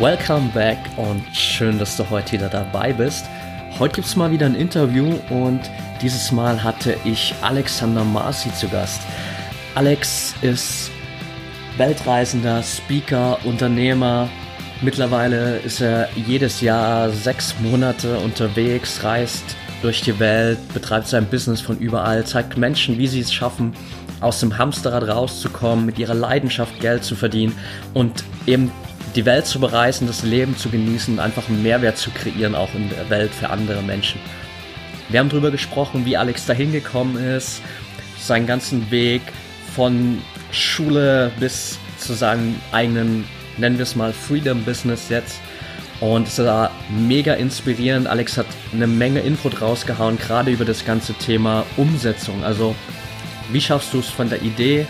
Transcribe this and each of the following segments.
Welcome back und schön, dass du heute wieder dabei bist. Heute gibt es mal wieder ein Interview und dieses Mal hatte ich Alexander Marcy zu Gast. Alex ist Weltreisender, Speaker, Unternehmer. Mittlerweile ist er jedes Jahr sechs Monate unterwegs, reist durch die Welt, betreibt sein Business von überall, zeigt Menschen, wie sie es schaffen, aus dem Hamsterrad rauszukommen, mit ihrer Leidenschaft Geld zu verdienen und eben die Welt zu bereisen, das Leben zu genießen einfach einen Mehrwert zu kreieren, auch in der Welt für andere Menschen. Wir haben darüber gesprochen, wie Alex dahin gekommen ist, seinen ganzen Weg von Schule bis zu seinem eigenen, nennen wir es mal, Freedom Business jetzt. Und es war mega inspirierend. Alex hat eine Menge Input rausgehauen, gerade über das ganze Thema Umsetzung. Also, wie schaffst du es von der Idee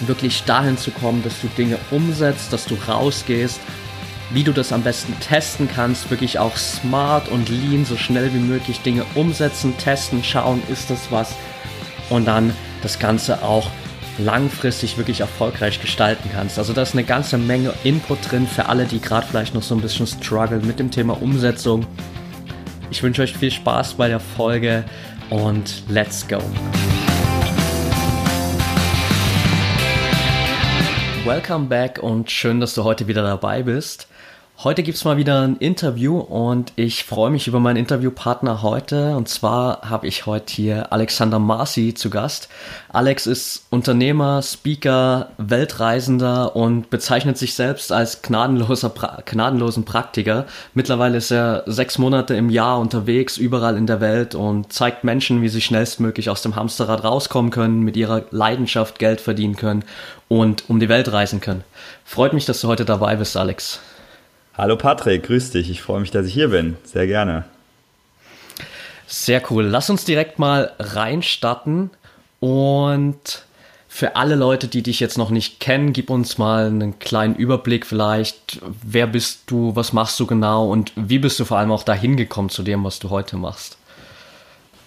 wirklich dahin zu kommen, dass du Dinge umsetzt, dass du rausgehst, wie du das am besten testen kannst, wirklich auch smart und lean so schnell wie möglich Dinge umsetzen, testen, schauen, ist das was und dann das Ganze auch langfristig wirklich erfolgreich gestalten kannst. Also da ist eine ganze Menge Input drin für alle, die gerade vielleicht noch so ein bisschen strugglen mit dem Thema Umsetzung. Ich wünsche euch viel Spaß bei der Folge und let's go. Welcome back und schön, dass du heute wieder dabei bist. Heute gibt's mal wieder ein Interview und ich freue mich über meinen Interviewpartner heute. Und zwar habe ich heute hier Alexander Marcy zu Gast. Alex ist Unternehmer, Speaker, Weltreisender und bezeichnet sich selbst als gnadenloser, pra gnadenlosen Praktiker. Mittlerweile ist er sechs Monate im Jahr unterwegs, überall in der Welt und zeigt Menschen, wie sie schnellstmöglich aus dem Hamsterrad rauskommen können, mit ihrer Leidenschaft Geld verdienen können und um die Welt reisen können. Freut mich, dass du heute dabei bist, Alex. Hallo Patrick, grüß dich. Ich freue mich, dass ich hier bin. Sehr gerne. Sehr cool. Lass uns direkt mal reinstarten und für alle Leute, die dich jetzt noch nicht kennen, gib uns mal einen kleinen Überblick vielleicht. Wer bist du, was machst du genau und wie bist du vor allem auch dahin gekommen zu dem, was du heute machst?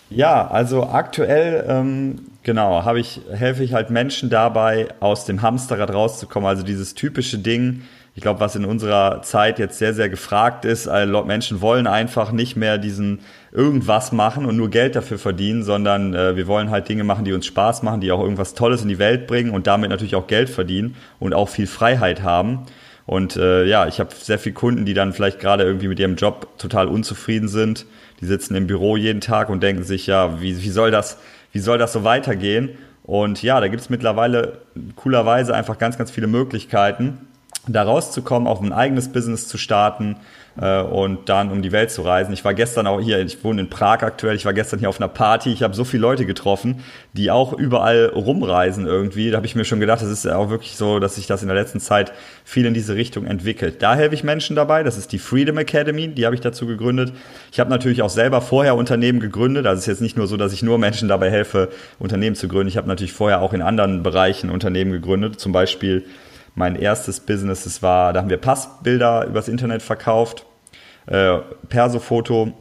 Ja, also aktuell, ähm, genau, habe ich, helfe ich halt Menschen dabei, aus dem Hamsterrad rauszukommen. Also dieses typische Ding, ich glaube, was in unserer Zeit jetzt sehr, sehr gefragt ist, also Menschen wollen einfach nicht mehr diesen irgendwas machen und nur Geld dafür verdienen, sondern äh, wir wollen halt Dinge machen, die uns Spaß machen, die auch irgendwas Tolles in die Welt bringen und damit natürlich auch Geld verdienen und auch viel Freiheit haben. Und äh, ja, ich habe sehr viele Kunden, die dann vielleicht gerade irgendwie mit ihrem Job total unzufrieden sind die sitzen im Büro jeden Tag und denken sich, ja, wie, wie, soll, das, wie soll das so weitergehen? Und ja, da gibt es mittlerweile coolerweise einfach ganz, ganz viele Möglichkeiten, da rauszukommen, auch ein eigenes Business zu starten, äh, und dann um die Welt zu reisen. Ich war gestern auch hier, ich wohne in Prag aktuell, ich war gestern hier auf einer Party, ich habe so viele Leute getroffen, die auch überall rumreisen irgendwie. Da habe ich mir schon gedacht, das ist ja auch wirklich so, dass sich das in der letzten Zeit viel in diese Richtung entwickelt. Da helfe ich Menschen dabei, das ist die Freedom Academy, die habe ich dazu gegründet. Ich habe natürlich auch selber vorher Unternehmen gegründet, also es ist jetzt nicht nur so, dass ich nur Menschen dabei helfe, Unternehmen zu gründen. Ich habe natürlich vorher auch in anderen Bereichen Unternehmen gegründet, zum Beispiel mein erstes Business, das war, da haben wir Passbilder übers Internet verkauft, äh, Perso-Foto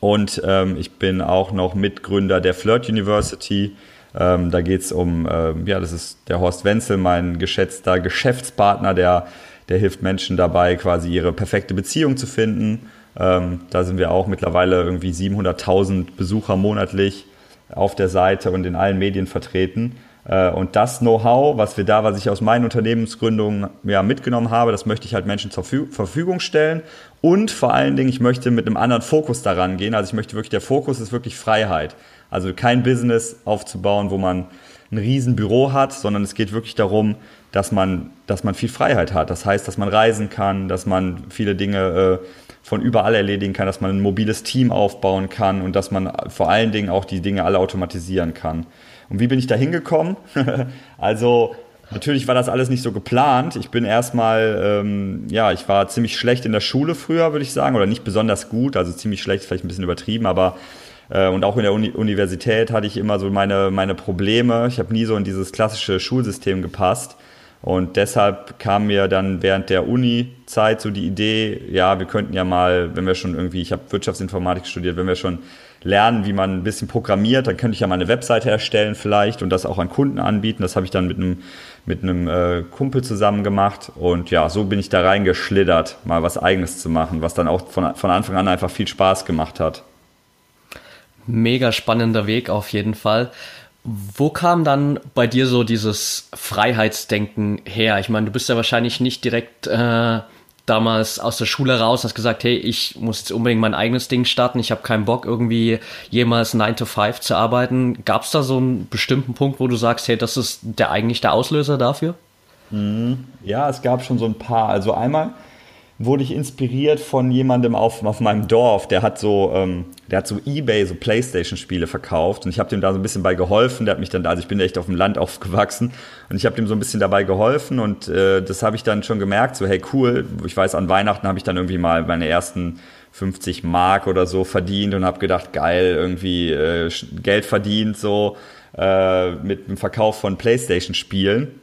und ähm, ich bin auch noch Mitgründer der Flirt University. Ähm, da geht es um, ähm, ja, das ist der Horst Wenzel, mein geschätzter Geschäftspartner, der, der hilft Menschen dabei, quasi ihre perfekte Beziehung zu finden. Ähm, da sind wir auch mittlerweile irgendwie 700.000 Besucher monatlich auf der Seite und in allen Medien vertreten. Äh, und das Know-how, was wir da, was ich aus meinen Unternehmensgründungen ja, mitgenommen habe, das möchte ich halt Menschen zur Verfügung stellen. Und vor allen Dingen, ich möchte mit einem anderen Fokus daran gehen. Also ich möchte wirklich, der Fokus ist wirklich Freiheit. Also kein Business aufzubauen, wo man ein Riesenbüro hat, sondern es geht wirklich darum, dass man, dass man viel Freiheit hat. Das heißt, dass man reisen kann, dass man viele Dinge äh, von überall erledigen kann, dass man ein mobiles Team aufbauen kann und dass man vor allen Dingen auch die Dinge alle automatisieren kann. Und wie bin ich da hingekommen? also Natürlich war das alles nicht so geplant. Ich bin erstmal, ähm, ja, ich war ziemlich schlecht in der Schule früher, würde ich sagen, oder nicht besonders gut, also ziemlich schlecht, vielleicht ein bisschen übertrieben, aber äh, und auch in der Uni Universität hatte ich immer so meine, meine Probleme. Ich habe nie so in dieses klassische Schulsystem gepasst. Und deshalb kam mir dann während der Uni-Zeit so die Idee, ja, wir könnten ja mal, wenn wir schon irgendwie, ich habe Wirtschaftsinformatik studiert, wenn wir schon lernen, wie man ein bisschen programmiert, dann könnte ich ja mal eine Webseite erstellen vielleicht und das auch an Kunden anbieten. Das habe ich dann mit einem, mit einem äh, Kumpel zusammen gemacht. Und ja, so bin ich da reingeschlittert, mal was eigenes zu machen, was dann auch von, von Anfang an einfach viel Spaß gemacht hat. Mega spannender Weg auf jeden Fall. Wo kam dann bei dir so dieses Freiheitsdenken her? Ich meine, du bist ja wahrscheinlich nicht direkt äh, damals aus der Schule raus, hast gesagt, hey, ich muss jetzt unbedingt mein eigenes Ding starten, ich habe keinen Bock irgendwie jemals 9 to 5 zu arbeiten. Gab es da so einen bestimmten Punkt, wo du sagst, hey, das ist der eigentlich der Auslöser dafür? Mhm. Ja, es gab schon so ein paar. Also einmal wurde ich inspiriert von jemandem auf, auf meinem Dorf, der hat so, ähm, der hat so Ebay, so Playstation-Spiele verkauft und ich habe dem da so ein bisschen bei geholfen. Der hat mich dann, also ich bin echt auf dem Land aufgewachsen und ich habe dem so ein bisschen dabei geholfen und äh, das habe ich dann schon gemerkt, so hey cool, ich weiß, an Weihnachten habe ich dann irgendwie mal meine ersten 50 Mark oder so verdient und habe gedacht, geil, irgendwie äh, Geld verdient so äh, mit dem Verkauf von Playstation-Spielen.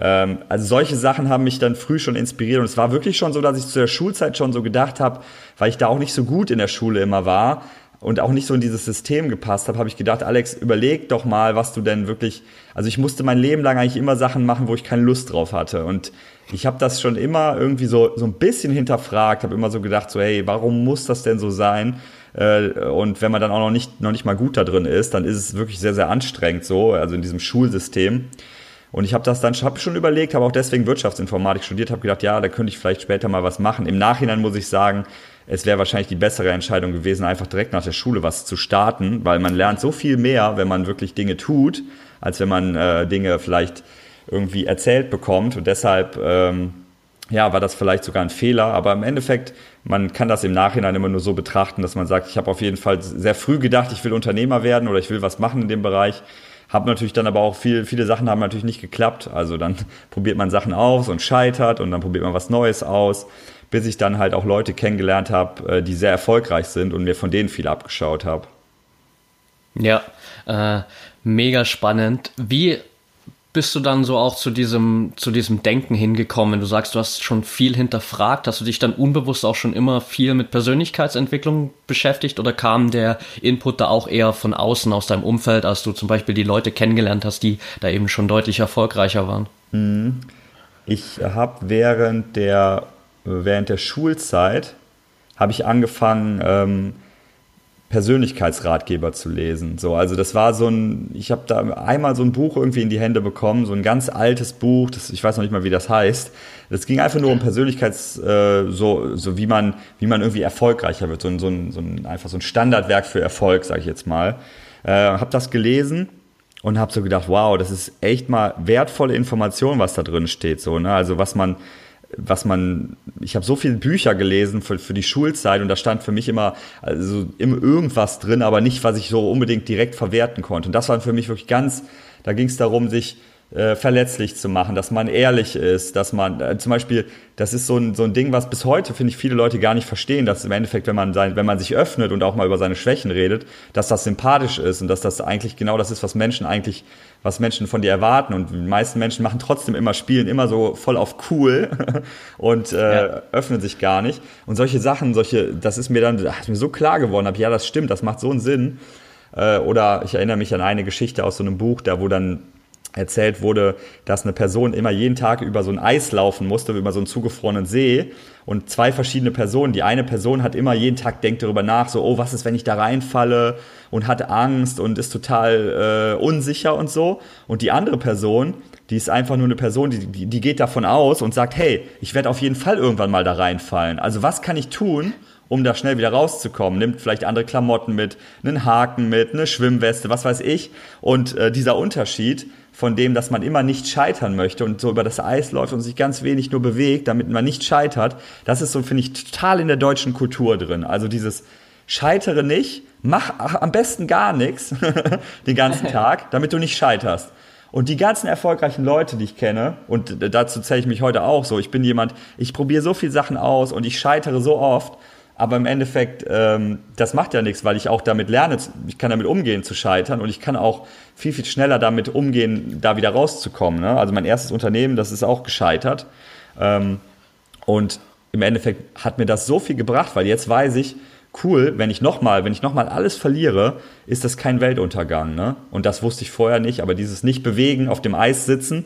Ähm, also solche Sachen haben mich dann früh schon inspiriert und es war wirklich schon so, dass ich zu der Schulzeit schon so gedacht habe, weil ich da auch nicht so gut in der Schule immer war und auch nicht so in dieses System gepasst habe, habe ich gedacht, Alex, überleg doch mal, was du denn wirklich, also ich musste mein Leben lang eigentlich immer Sachen machen, wo ich keine Lust drauf hatte und ich habe das schon immer irgendwie so, so ein bisschen hinterfragt, habe immer so gedacht, so hey, warum muss das denn so sein? Äh, und wenn man dann auch noch nicht, noch nicht mal gut da drin ist, dann ist es wirklich sehr, sehr anstrengend so, also in diesem Schulsystem. Und ich habe das dann hab schon überlegt, habe auch deswegen Wirtschaftsinformatik studiert, habe gedacht, ja, da könnte ich vielleicht später mal was machen. Im Nachhinein muss ich sagen, es wäre wahrscheinlich die bessere Entscheidung gewesen, einfach direkt nach der Schule was zu starten, weil man lernt so viel mehr, wenn man wirklich Dinge tut, als wenn man äh, Dinge vielleicht irgendwie erzählt bekommt. Und deshalb ähm, ja, war das vielleicht sogar ein Fehler. Aber im Endeffekt, man kann das im Nachhinein immer nur so betrachten, dass man sagt, ich habe auf jeden Fall sehr früh gedacht, ich will Unternehmer werden oder ich will was machen in dem Bereich. Habe natürlich dann aber auch viel, viele Sachen haben natürlich nicht geklappt. Also dann probiert man Sachen aus und scheitert und dann probiert man was Neues aus, bis ich dann halt auch Leute kennengelernt habe, äh, die sehr erfolgreich sind und mir von denen viel abgeschaut habe. Ja, äh, mega spannend. Wie bist du dann so auch zu diesem, zu diesem Denken hingekommen? Du sagst, du hast schon viel hinterfragt. Hast du dich dann unbewusst auch schon immer viel mit Persönlichkeitsentwicklung beschäftigt oder kam der Input da auch eher von außen aus deinem Umfeld, als du zum Beispiel die Leute kennengelernt hast, die da eben schon deutlich erfolgreicher waren? Mhm. Ich habe während der, während der Schulzeit habe ich angefangen, ähm, Persönlichkeitsratgeber zu lesen. So, also das war so ein, ich habe da einmal so ein Buch irgendwie in die Hände bekommen, so ein ganz altes Buch, das, ich weiß noch nicht mal, wie das heißt. Das ging einfach nur um Persönlichkeits, äh, so, so wie man, wie man irgendwie erfolgreicher wird, so ein, so ein, so ein einfach so ein Standardwerk für Erfolg, sage ich jetzt mal. Äh, habe das gelesen und habe so gedacht, wow, das ist echt mal wertvolle Information, was da drin steht, so, ne? Also was man was man, ich habe so viele Bücher gelesen für, für die Schulzeit und da stand für mich immer also immer irgendwas drin, aber nicht, was ich so unbedingt direkt verwerten konnte. Und das war für mich wirklich ganz, da ging es darum, sich äh, verletzlich zu machen, dass man ehrlich ist, dass man äh, zum Beispiel, das ist so ein, so ein Ding, was bis heute, finde ich, viele Leute gar nicht verstehen, dass im Endeffekt, wenn man, sein, wenn man sich öffnet und auch mal über seine Schwächen redet, dass das sympathisch ist und dass das eigentlich genau das ist, was Menschen eigentlich, was Menschen von dir erwarten. Und die meisten Menschen machen trotzdem immer, spielen immer so voll auf cool und äh, ja. öffnen sich gar nicht. Und solche Sachen, solche, das ist mir dann, ist mir so klar geworden, hab, ja, das stimmt, das macht so einen Sinn. Äh, oder ich erinnere mich an eine Geschichte aus so einem Buch, da wo dann erzählt wurde, dass eine Person immer jeden Tag über so ein Eis laufen musste, über so einen zugefrorenen See und zwei verschiedene Personen. Die eine Person hat immer jeden Tag denkt darüber nach, so, oh, was ist, wenn ich da reinfalle und hat Angst und ist total äh, unsicher und so. Und die andere Person, die ist einfach nur eine Person, die, die, geht davon aus und sagt, hey, ich werde auf jeden Fall irgendwann mal da reinfallen. Also was kann ich tun, um da schnell wieder rauszukommen. Nimmt vielleicht andere Klamotten mit, einen Haken mit, eine Schwimmweste, was weiß ich. Und äh, dieser Unterschied von dem, dass man immer nicht scheitern möchte und so über das Eis läuft und sich ganz wenig nur bewegt, damit man nicht scheitert, das ist so, finde ich, total in der deutschen Kultur drin. Also dieses Scheitere nicht, mach am besten gar nichts den ganzen Tag, damit du nicht scheiterst. Und die ganzen erfolgreichen Leute, die ich kenne, und dazu zähle ich mich heute auch so, ich bin jemand, ich probiere so viele Sachen aus und ich scheitere so oft, aber im Endeffekt, ähm, das macht ja nichts, weil ich auch damit lerne, ich kann damit umgehen zu scheitern und ich kann auch viel, viel schneller damit umgehen, da wieder rauszukommen. Ne? Also mein erstes Unternehmen, das ist auch gescheitert. Ähm, und im Endeffekt hat mir das so viel gebracht, weil jetzt weiß ich, cool, wenn ich nochmal, wenn ich nochmal alles verliere, ist das kein Weltuntergang. Ne? Und das wusste ich vorher nicht, aber dieses Nicht-Bewegen, auf dem Eis sitzen,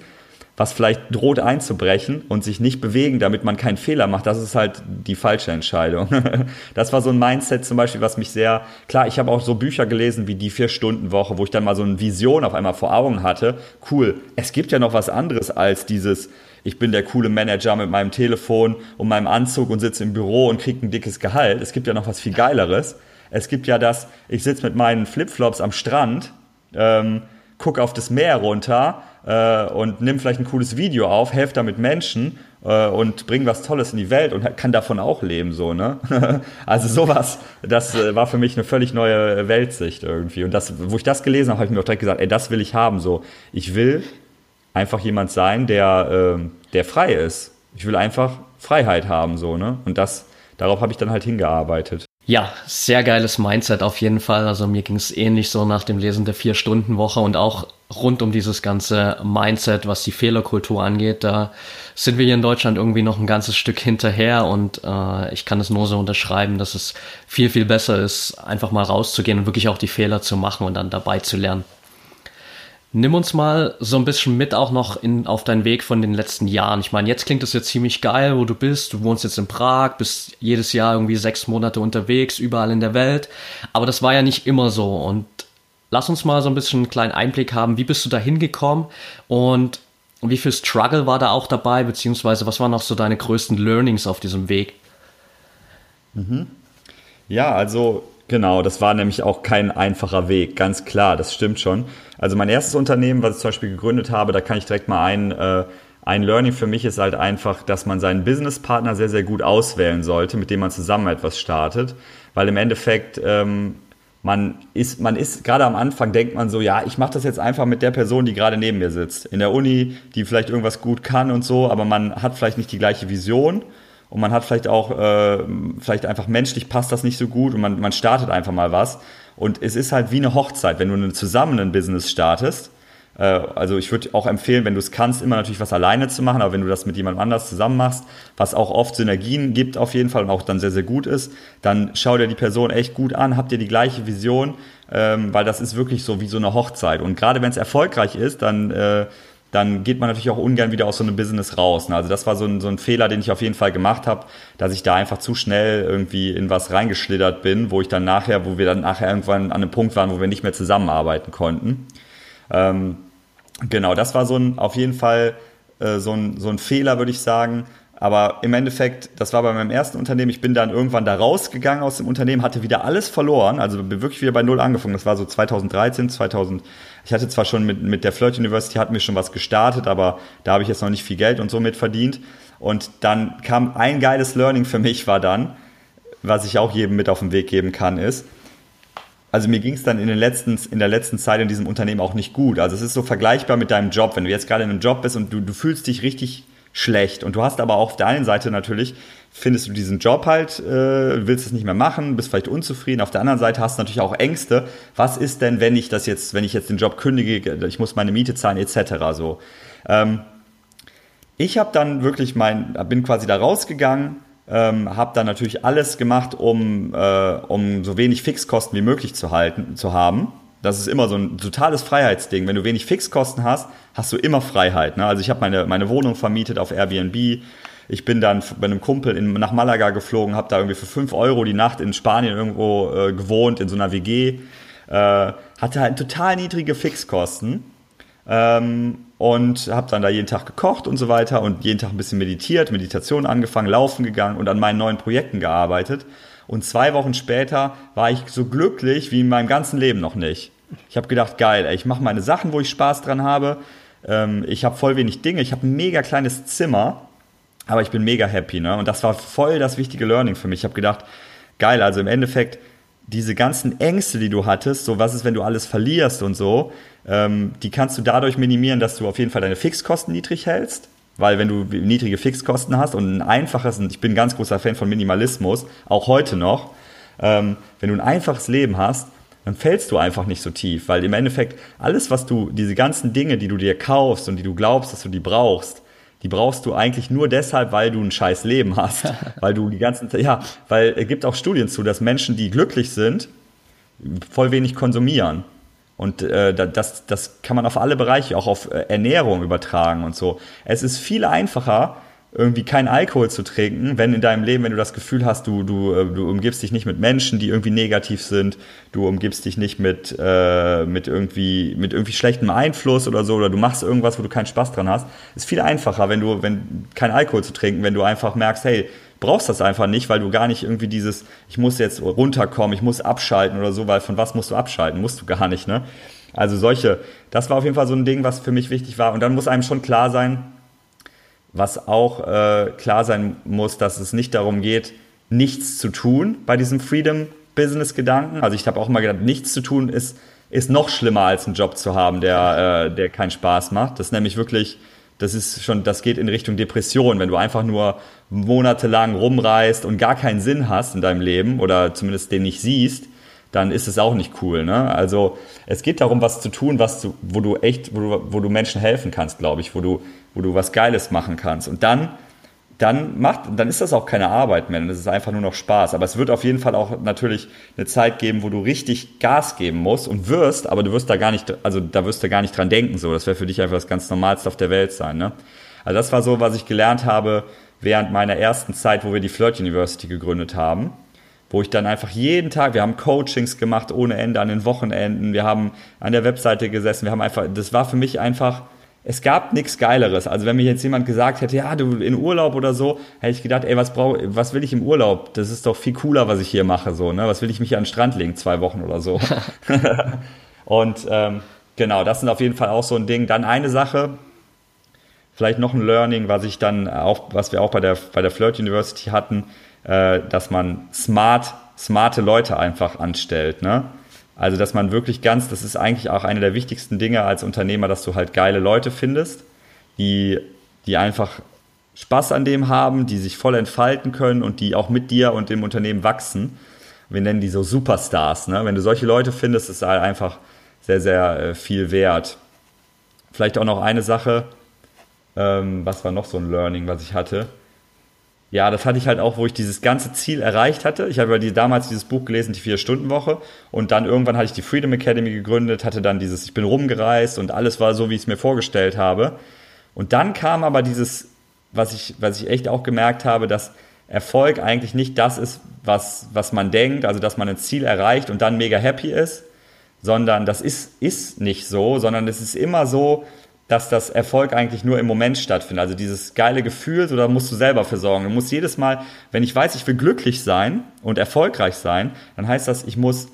was vielleicht droht einzubrechen und sich nicht bewegen, damit man keinen Fehler macht, das ist halt die falsche Entscheidung. das war so ein Mindset zum Beispiel, was mich sehr, klar, ich habe auch so Bücher gelesen wie die Vier-Stunden-Woche, wo ich dann mal so eine Vision auf einmal vor Augen hatte. Cool, es gibt ja noch was anderes als dieses, ich bin der coole Manager mit meinem Telefon und meinem Anzug und sitze im Büro und kriege ein dickes Gehalt. Es gibt ja noch was viel Geileres. Es gibt ja das, ich sitze mit meinen Flipflops am Strand, ähm, gucke auf das Meer runter äh, und nimm vielleicht ein cooles Video auf, helfe damit Menschen äh, und bring was Tolles in die Welt und kann davon auch leben, so, ne? also sowas, das äh, war für mich eine völlig neue Weltsicht irgendwie. Und das, wo ich das gelesen habe, habe ich mir auch direkt gesagt, ey, das will ich haben, so. Ich will einfach jemand sein, der, äh, der frei ist. Ich will einfach Freiheit haben, so, ne? Und das, darauf habe ich dann halt hingearbeitet. Ja, sehr geiles Mindset auf jeden Fall. Also mir ging es ähnlich so nach dem Lesen der Vier-Stunden-Woche und auch rund um dieses ganze Mindset, was die Fehlerkultur angeht. Da sind wir hier in Deutschland irgendwie noch ein ganzes Stück hinterher und äh, ich kann es nur so unterschreiben, dass es viel, viel besser ist, einfach mal rauszugehen und wirklich auch die Fehler zu machen und dann dabei zu lernen. Nimm uns mal so ein bisschen mit auch noch in, auf deinen Weg von den letzten Jahren. Ich meine, jetzt klingt es jetzt ziemlich geil, wo du bist. Du wohnst jetzt in Prag, bist jedes Jahr irgendwie sechs Monate unterwegs, überall in der Welt. Aber das war ja nicht immer so. Und lass uns mal so ein bisschen einen kleinen Einblick haben. Wie bist du da hingekommen und wie viel Struggle war da auch dabei, beziehungsweise was waren noch so deine größten Learnings auf diesem Weg? Mhm. Ja, also Genau, das war nämlich auch kein einfacher Weg, ganz klar, das stimmt schon. Also mein erstes Unternehmen, was ich zum Beispiel gegründet habe, da kann ich direkt mal ein, äh, ein Learning für mich ist halt einfach, dass man seinen Businesspartner sehr, sehr gut auswählen sollte, mit dem man zusammen etwas startet. Weil im Endeffekt, ähm, man ist, man ist, gerade am Anfang denkt man so, ja, ich mache das jetzt einfach mit der Person, die gerade neben mir sitzt. In der Uni, die vielleicht irgendwas gut kann und so, aber man hat vielleicht nicht die gleiche Vision und man hat vielleicht auch, äh, vielleicht einfach menschlich passt das nicht so gut und man, man startet einfach mal was. Und es ist halt wie eine Hochzeit, wenn du zusammen ein Business startest. Äh, also ich würde auch empfehlen, wenn du es kannst, immer natürlich was alleine zu machen, aber wenn du das mit jemandem anders zusammen machst, was auch oft Synergien gibt auf jeden Fall und auch dann sehr, sehr gut ist, dann schau dir die Person echt gut an, habt ihr die gleiche Vision, ähm, weil das ist wirklich so wie so eine Hochzeit. Und gerade wenn es erfolgreich ist, dann äh, dann geht man natürlich auch ungern wieder aus so einem Business raus. Ne? Also das war so ein, so ein Fehler, den ich auf jeden Fall gemacht habe, dass ich da einfach zu schnell irgendwie in was reingeschlittert bin, wo ich dann nachher, wo wir dann nachher irgendwann an einem Punkt waren, wo wir nicht mehr zusammenarbeiten konnten. Ähm, genau, das war so ein, auf jeden Fall äh, so, ein, so ein Fehler, würde ich sagen. Aber im Endeffekt, das war bei meinem ersten Unternehmen, ich bin dann irgendwann da rausgegangen aus dem Unternehmen, hatte wieder alles verloren, also bin wirklich wieder bei Null angefangen. Das war so 2013, 2000, ich hatte zwar schon mit, mit der Flirt University, hatten wir schon was gestartet, aber da habe ich jetzt noch nicht viel Geld und so mit verdient. Und dann kam ein geiles Learning für mich, war dann, was ich auch jedem mit auf den Weg geben kann, ist, also mir ging es dann in, den letzten, in der letzten Zeit in diesem Unternehmen auch nicht gut. Also es ist so vergleichbar mit deinem Job. Wenn du jetzt gerade in einem Job bist und du, du fühlst dich richtig schlecht. Und du hast aber auch auf der einen Seite natürlich, findest du diesen Job halt, äh, willst es nicht mehr machen, bist vielleicht unzufrieden. Auf der anderen Seite hast du natürlich auch Ängste. Was ist denn, wenn ich das jetzt, wenn ich jetzt den Job kündige, ich muss meine Miete zahlen, etc. So. Ähm, ich habe dann wirklich mein, bin quasi da rausgegangen, ähm, habe dann natürlich alles gemacht, um, äh, um so wenig Fixkosten wie möglich zu halten, zu haben. Das ist immer so ein totales Freiheitsding. Wenn du wenig Fixkosten hast, hast du immer Freiheit. Ne? Also ich habe meine, meine Wohnung vermietet auf Airbnb. Ich bin dann bei einem Kumpel in, nach Malaga geflogen, habe da irgendwie für 5 Euro die Nacht in Spanien irgendwo äh, gewohnt, in so einer WG. Äh, hatte halt total niedrige Fixkosten. Ähm, und habe dann da jeden Tag gekocht und so weiter und jeden Tag ein bisschen meditiert, Meditation angefangen, laufen gegangen und an meinen neuen Projekten gearbeitet. Und zwei Wochen später war ich so glücklich wie in meinem ganzen Leben noch nicht. Ich habe gedacht, geil, ey, ich mache meine Sachen, wo ich Spaß dran habe. Ähm, ich habe voll wenig Dinge. Ich habe ein mega kleines Zimmer, aber ich bin mega happy. Ne? Und das war voll das wichtige Learning für mich. Ich habe gedacht, geil, also im Endeffekt, diese ganzen Ängste, die du hattest, so was ist, wenn du alles verlierst und so, ähm, die kannst du dadurch minimieren, dass du auf jeden Fall deine Fixkosten niedrig hältst. Weil wenn du niedrige Fixkosten hast und ein einfaches, und ich bin ein ganz großer Fan von Minimalismus, auch heute noch, ähm, wenn du ein einfaches Leben hast, dann fällst du einfach nicht so tief, weil im Endeffekt alles, was du, diese ganzen Dinge, die du dir kaufst und die du glaubst, dass du die brauchst, die brauchst du eigentlich nur deshalb, weil du ein scheiß Leben hast, weil du die ganzen, ja, weil es gibt auch Studien zu, dass Menschen, die glücklich sind, voll wenig konsumieren. Und äh, das, das kann man auf alle Bereiche, auch auf äh, Ernährung übertragen und so. Es ist viel einfacher, irgendwie keinen Alkohol zu trinken, wenn in deinem Leben, wenn du das Gefühl hast, du, du, äh, du umgibst dich nicht mit Menschen, die irgendwie negativ sind, du umgibst dich nicht mit, äh, mit, irgendwie, mit irgendwie schlechtem Einfluss oder so, oder du machst irgendwas, wo du keinen Spaß dran hast, ist viel einfacher, wenn du, wenn kein Alkohol zu trinken, wenn du einfach merkst, hey, brauchst das einfach nicht, weil du gar nicht irgendwie dieses, ich muss jetzt runterkommen, ich muss abschalten oder so, weil von was musst du abschalten? Musst du gar nicht, ne? Also solche, das war auf jeden Fall so ein Ding, was für mich wichtig war. Und dann muss einem schon klar sein, was auch äh, klar sein muss, dass es nicht darum geht, nichts zu tun bei diesem Freedom-Business-Gedanken. Also ich habe auch mal gedacht, nichts zu tun ist, ist noch schlimmer als einen Job zu haben, der, äh, der keinen Spaß macht. Das ist nämlich wirklich, das ist schon, das geht in Richtung Depression, wenn du einfach nur monatelang rumreist und gar keinen Sinn hast in deinem Leben oder zumindest den nicht siehst, dann ist es auch nicht cool. Ne? Also es geht darum, was zu tun, was du, wo du echt, wo du, wo du Menschen helfen kannst, glaube ich, wo du, wo du was Geiles machen kannst. Und dann, dann macht, dann ist das auch keine Arbeit mehr, dann ist es einfach nur noch Spaß. Aber es wird auf jeden Fall auch natürlich eine Zeit geben, wo du richtig Gas geben musst und wirst, aber du wirst da gar nicht, also da wirst du gar nicht dran denken. So, das wäre für dich einfach das ganz Normalste auf der Welt sein. Ne? Also das war so, was ich gelernt habe während meiner ersten Zeit, wo wir die Flirt University gegründet haben wo ich dann einfach jeden Tag, wir haben Coachings gemacht ohne Ende an den Wochenenden, wir haben an der Webseite gesessen, wir haben einfach, das war für mich einfach, es gab nichts Geileres. Also wenn mir jetzt jemand gesagt hätte, ja, du in Urlaub oder so, hätte ich gedacht, ey, was brauch, was will ich im Urlaub? Das ist doch viel cooler, was ich hier mache, so, ne? Was will ich mich hier an den Strand legen, zwei Wochen oder so? Und ähm, genau, das sind auf jeden Fall auch so ein Ding. Dann eine Sache, vielleicht noch ein Learning, was ich dann auch, was wir auch bei der bei der Flirt University hatten, äh, dass man smart, smarte Leute einfach anstellt. Ne? Also, dass man wirklich ganz, das ist eigentlich auch eine der wichtigsten Dinge als Unternehmer, dass du halt geile Leute findest, die, die einfach Spaß an dem haben, die sich voll entfalten können und die auch mit dir und dem Unternehmen wachsen. Wir nennen die so Superstars. Ne? Wenn du solche Leute findest, ist halt einfach sehr, sehr äh, viel wert. Vielleicht auch noch eine Sache, ähm, was war noch so ein Learning, was ich hatte? Ja, das hatte ich halt auch, wo ich dieses ganze Ziel erreicht hatte. Ich habe ja die, damals dieses Buch gelesen, die Vier-Stunden-Woche. Und dann irgendwann hatte ich die Freedom Academy gegründet, hatte dann dieses, ich bin rumgereist und alles war so, wie ich es mir vorgestellt habe. Und dann kam aber dieses, was ich, was ich echt auch gemerkt habe, dass Erfolg eigentlich nicht das ist, was, was man denkt, also dass man ein Ziel erreicht und dann mega happy ist, sondern das ist, ist nicht so, sondern es ist immer so, dass das Erfolg eigentlich nur im Moment stattfindet. Also dieses geile Gefühl, so da musst du selber für sorgen. Du musst jedes Mal, wenn ich weiß, ich will glücklich sein und erfolgreich sein, dann heißt das, ich muss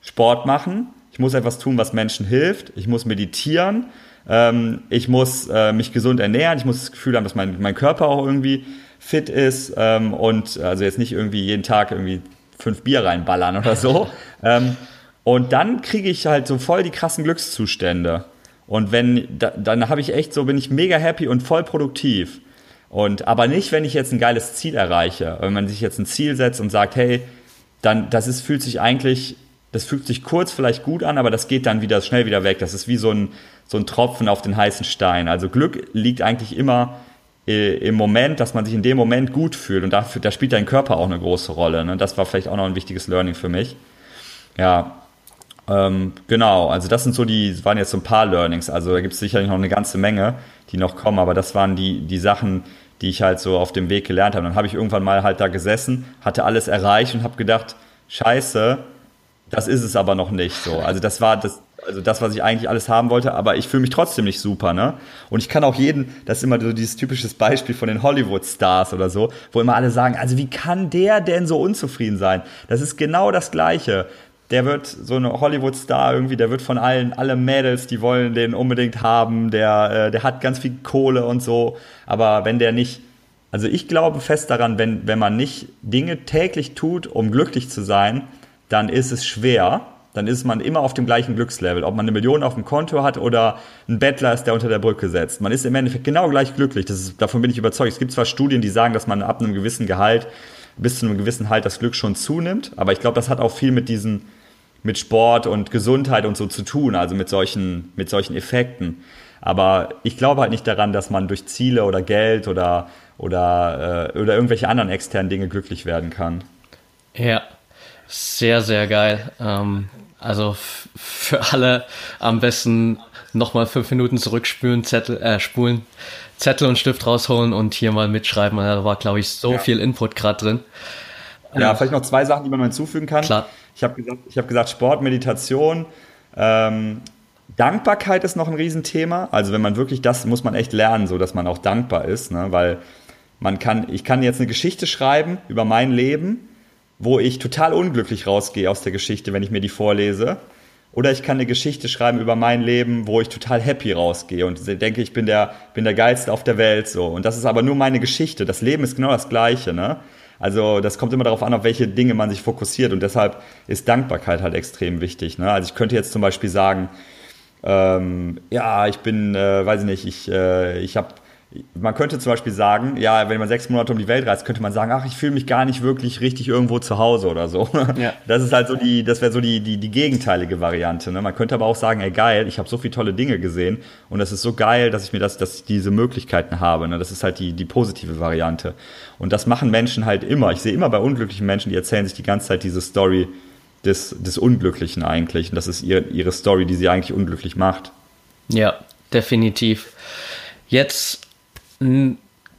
Sport machen, ich muss etwas tun, was Menschen hilft, ich muss meditieren, ähm, ich muss äh, mich gesund ernähren, ich muss das Gefühl haben, dass mein, mein Körper auch irgendwie fit ist ähm, und also jetzt nicht irgendwie jeden Tag irgendwie fünf Bier reinballern oder so. ähm, und dann kriege ich halt so voll die krassen Glückszustände. Und wenn, da, dann habe ich echt so, bin ich mega happy und voll produktiv. Und, aber nicht, wenn ich jetzt ein geiles Ziel erreiche. Wenn man sich jetzt ein Ziel setzt und sagt, hey, dann, das ist, fühlt sich eigentlich, das fühlt sich kurz vielleicht gut an, aber das geht dann wieder schnell wieder weg. Das ist wie so ein, so ein Tropfen auf den heißen Stein. Also Glück liegt eigentlich immer äh, im Moment, dass man sich in dem Moment gut fühlt. Und dafür, da spielt dein Körper auch eine große Rolle. Ne? Das war vielleicht auch noch ein wichtiges Learning für mich. Ja, ähm, genau, also das sind so die, waren jetzt so ein paar Learnings. Also da gibt es sicherlich noch eine ganze Menge, die noch kommen, aber das waren die, die Sachen, die ich halt so auf dem Weg gelernt habe. Dann habe ich irgendwann mal halt da gesessen, hatte alles erreicht und habe gedacht, scheiße, das ist es aber noch nicht so. Also das war das, also das, was ich eigentlich alles haben wollte, aber ich fühle mich trotzdem nicht super, ne? Und ich kann auch jeden, das ist immer so dieses typisches Beispiel von den Hollywood-Stars oder so, wo immer alle sagen, also wie kann der denn so unzufrieden sein? Das ist genau das Gleiche der wird so ein Hollywood-Star irgendwie, der wird von allen, alle Mädels, die wollen den unbedingt haben, der, äh, der hat ganz viel Kohle und so, aber wenn der nicht, also ich glaube fest daran, wenn, wenn man nicht Dinge täglich tut, um glücklich zu sein, dann ist es schwer, dann ist man immer auf dem gleichen Glückslevel. Ob man eine Million auf dem Konto hat oder ein Bettler ist, der unter der Brücke sitzt. Man ist im Endeffekt genau gleich glücklich. Das ist, davon bin ich überzeugt. Es gibt zwar Studien, die sagen, dass man ab einem gewissen Gehalt bis zu einem gewissen Halt das Glück schon zunimmt, aber ich glaube, das hat auch viel mit diesen, mit Sport und Gesundheit und so zu tun, also mit solchen, mit solchen Effekten. Aber ich glaube halt nicht daran, dass man durch Ziele oder Geld oder, oder, äh, oder irgendwelche anderen externen Dinge glücklich werden kann. Ja, sehr, sehr geil. Ähm, also für alle am besten nochmal fünf Minuten zurückspülen, Zettel, äh, spulen, Zettel und Stift rausholen und hier mal mitschreiben. Da war, glaube ich, so ja. viel Input gerade drin. Ja, vielleicht noch zwei Sachen, die man noch hinzufügen kann. Klar. Ich habe gesagt, hab gesagt, Sport, Meditation, ähm, Dankbarkeit ist noch ein Riesenthema. Also wenn man wirklich das, muss man echt lernen, so dass man auch dankbar ist, ne? weil man kann, ich kann jetzt eine Geschichte schreiben über mein Leben, wo ich total unglücklich rausgehe aus der Geschichte, wenn ich mir die vorlese. Oder ich kann eine Geschichte schreiben über mein Leben, wo ich total happy rausgehe und denke, ich bin der, bin der Geilste auf der Welt, so. Und das ist aber nur meine Geschichte. Das Leben ist genau das Gleiche, ne? Also, das kommt immer darauf an, auf welche Dinge man sich fokussiert und deshalb ist Dankbarkeit halt extrem wichtig, ne? Also, ich könnte jetzt zum Beispiel sagen, ähm, ja, ich bin, äh, weiß ich nicht, ich, äh, ich habe man könnte zum Beispiel sagen, ja, wenn man sechs Monate um die Welt reist, könnte man sagen, ach, ich fühle mich gar nicht wirklich richtig irgendwo zu Hause oder so. Ja. Das ist halt so die, das wäre so die, die, die gegenteilige Variante. Ne? Man könnte aber auch sagen, ey geil, ich habe so viele tolle Dinge gesehen und das ist so geil, dass ich mir das, dass ich diese Möglichkeiten habe. Ne? Das ist halt die, die positive Variante. Und das machen Menschen halt immer. Ich sehe immer bei unglücklichen Menschen, die erzählen sich die ganze Zeit diese Story des, des Unglücklichen eigentlich. Und das ist ihre, ihre Story, die sie eigentlich unglücklich macht. Ja, definitiv. Jetzt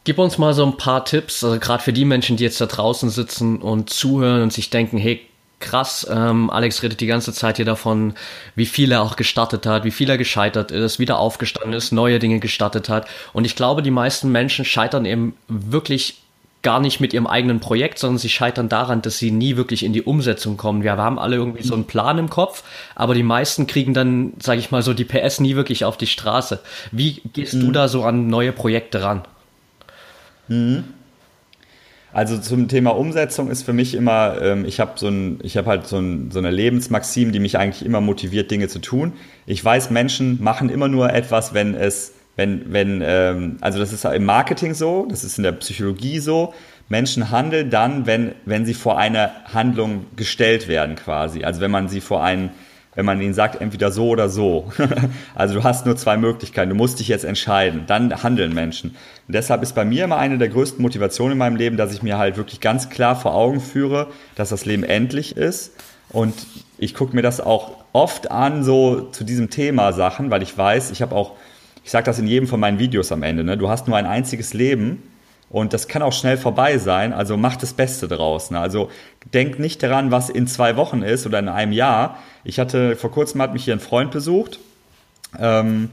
Gib uns mal so ein paar Tipps, also gerade für die Menschen, die jetzt da draußen sitzen und zuhören und sich denken, hey, krass, ähm, Alex redet die ganze Zeit hier davon, wie viel er auch gestartet hat, wie viel er gescheitert ist, wieder aufgestanden ist, neue Dinge gestartet hat. Und ich glaube, die meisten Menschen scheitern eben wirklich gar nicht mit ihrem eigenen Projekt, sondern sie scheitern daran, dass sie nie wirklich in die Umsetzung kommen. Wir haben alle irgendwie so einen Plan im Kopf, aber die meisten kriegen dann, sage ich mal so, die PS nie wirklich auf die Straße. Wie gehst mhm. du da so an neue Projekte ran? Mhm. Also zum Thema Umsetzung ist für mich immer, ähm, ich habe so ein, ich habe halt so, ein, so eine Lebensmaxim, die mich eigentlich immer motiviert, Dinge zu tun. Ich weiß, Menschen machen immer nur etwas, wenn es wenn, wenn, ähm, also das ist im Marketing so, das ist in der Psychologie so. Menschen handeln dann, wenn, wenn sie vor eine Handlung gestellt werden, quasi. Also wenn man sie vor einen, wenn man ihnen sagt, entweder so oder so. also du hast nur zwei Möglichkeiten, du musst dich jetzt entscheiden. Dann handeln Menschen. Und deshalb ist bei mir immer eine der größten Motivationen in meinem Leben, dass ich mir halt wirklich ganz klar vor Augen führe, dass das Leben endlich ist. Und ich gucke mir das auch oft an, so zu diesem Thema Sachen, weil ich weiß, ich habe auch ich sage das in jedem von meinen Videos am Ende, ne? du hast nur ein einziges Leben und das kann auch schnell vorbei sein, also mach das Beste draus. Ne? Also denk nicht daran, was in zwei Wochen ist oder in einem Jahr. Ich hatte, vor kurzem hat mich hier ein Freund besucht, ähm,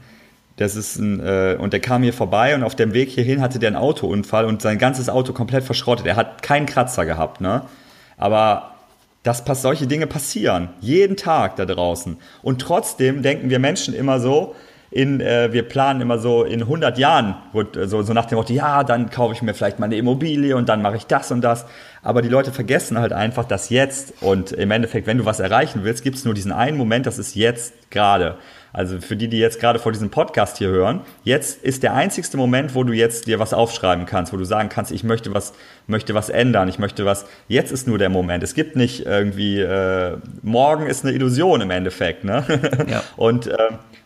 das ist ein, äh, und der kam hier vorbei und auf dem Weg hierhin hatte der einen Autounfall und sein ganzes Auto komplett verschrottet. Er hat keinen Kratzer gehabt, ne? Aber das solche Dinge passieren jeden Tag da draußen. Und trotzdem denken wir Menschen immer so, in, äh, wir planen immer so in 100 Jahren, so, so nach dem Motto, ja, dann kaufe ich mir vielleicht mal eine Immobilie und dann mache ich das und das. Aber die Leute vergessen halt einfach das jetzt. Und im Endeffekt, wenn du was erreichen willst, gibt es nur diesen einen Moment, das ist jetzt gerade. Also für die, die jetzt gerade vor diesem Podcast hier hören, jetzt ist der einzigste Moment, wo du jetzt dir was aufschreiben kannst, wo du sagen kannst, ich möchte was, möchte was ändern, ich möchte was. Jetzt ist nur der Moment. Es gibt nicht irgendwie, äh, morgen ist eine Illusion im Endeffekt. Ne? Ja. Und äh,